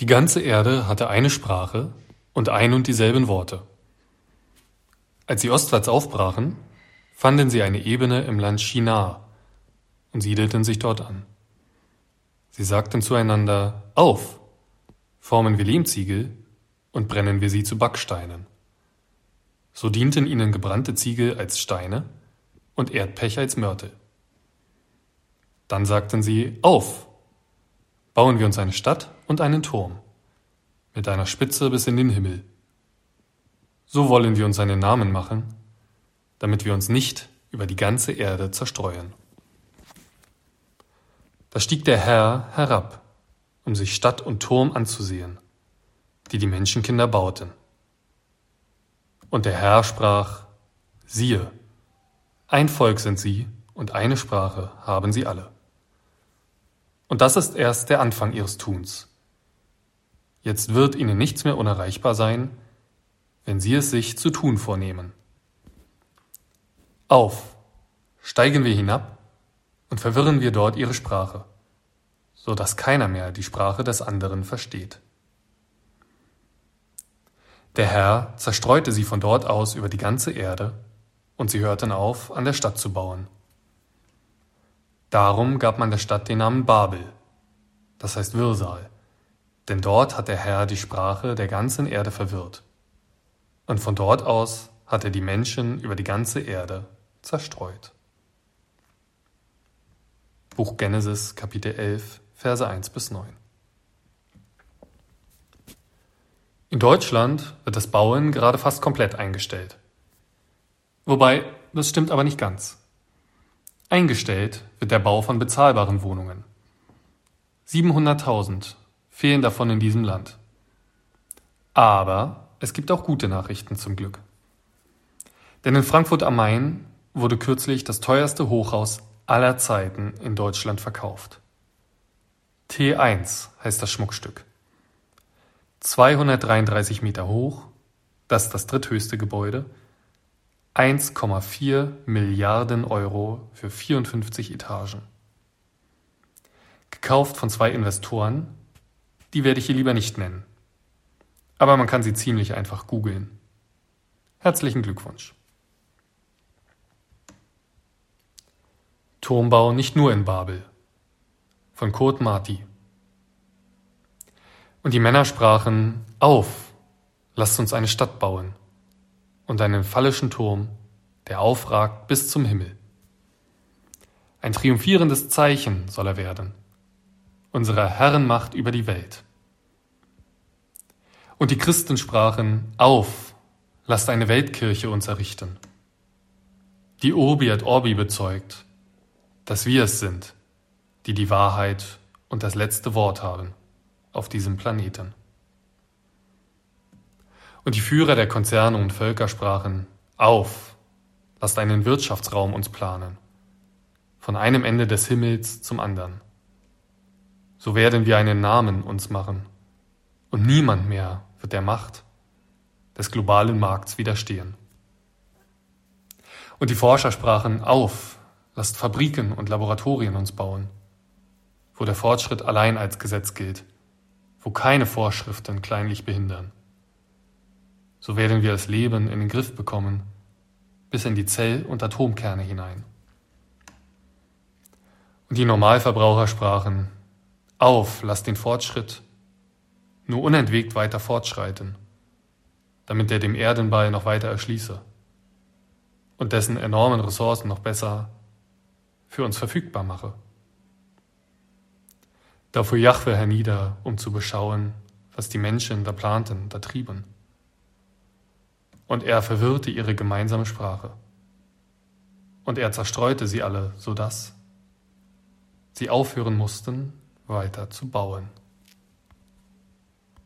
Die ganze Erde hatte eine Sprache und ein und dieselben Worte. Als sie ostwärts aufbrachen, fanden sie eine Ebene im Land Shinar und siedelten sich dort an. Sie sagten zueinander, auf, formen wir Lehmziegel und brennen wir sie zu Backsteinen. So dienten ihnen gebrannte Ziegel als Steine und Erdpech als Mörtel. Dann sagten sie, auf, bauen wir uns eine Stadt und einen Turm, mit einer Spitze bis in den Himmel. So wollen wir uns einen Namen machen, damit wir uns nicht über die ganze Erde zerstreuen. Da stieg der Herr herab, um sich Stadt und Turm anzusehen, die die Menschenkinder bauten. Und der Herr sprach, siehe, ein Volk sind sie und eine Sprache haben sie alle. Und das ist erst der Anfang ihres Tuns. Jetzt wird ihnen nichts mehr unerreichbar sein, wenn sie es sich zu tun vornehmen. Auf, steigen wir hinab und verwirren wir dort ihre Sprache, so dass keiner mehr die Sprache des anderen versteht. Der Herr zerstreute sie von dort aus über die ganze Erde, und sie hörten auf, an der Stadt zu bauen. Darum gab man der Stadt den Namen Babel, das heißt Wirrsal, denn dort hat der Herr die Sprache der ganzen Erde verwirrt. Und von dort aus hat er die Menschen über die ganze Erde zerstreut. Buch Genesis, Kapitel 11, Verse 1 bis 9. In Deutschland wird das Bauen gerade fast komplett eingestellt. Wobei, das stimmt aber nicht ganz. Eingestellt wird der Bau von bezahlbaren Wohnungen. 700.000 fehlen davon in diesem Land. Aber es gibt auch gute Nachrichten zum Glück. Denn in Frankfurt am Main wurde kürzlich das teuerste Hochhaus aller Zeiten in Deutschland verkauft. T1 heißt das Schmuckstück. 233 Meter hoch, das ist das dritthöchste Gebäude, 1,4 Milliarden Euro für 54 Etagen. Gekauft von zwei Investoren, die werde ich hier lieber nicht nennen. Aber man kann sie ziemlich einfach googeln. Herzlichen Glückwunsch. Turmbau nicht nur in Babel von Kurt Marti. Und die Männer sprachen, auf, lasst uns eine Stadt bauen und einen phallischen Turm, der aufragt bis zum Himmel. Ein triumphierendes Zeichen soll er werden, unserer Herrenmacht über die Welt. Und die Christen sprachen, auf, lasst eine Weltkirche uns errichten, die Obi et Orbi bezeugt, dass wir es sind, die die Wahrheit und das letzte Wort haben auf diesem Planeten. Und die Führer der Konzerne und Völker sprachen, auf, lasst einen Wirtschaftsraum uns planen, von einem Ende des Himmels zum anderen. So werden wir einen Namen uns machen, und niemand mehr wird der Macht des globalen Markts widerstehen. Und die Forscher sprachen, auf, lasst Fabriken und Laboratorien uns bauen, wo der Fortschritt allein als Gesetz gilt, wo keine Vorschriften kleinlich behindern so werden wir das Leben in den Griff bekommen, bis in die Zell- und Atomkerne hinein. Und die Normalverbraucher sprachen, auf, lass den Fortschritt nur unentwegt weiter fortschreiten, damit er dem Erdenball noch weiter erschließe und dessen enormen Ressourcen noch besser für uns verfügbar mache. Da fuhr Jahwe hernieder, um zu beschauen, was die Menschen da planten, da trieben und er verwirrte ihre gemeinsame Sprache. Und er zerstreute sie alle, so dass sie aufhören mussten, weiter zu bauen.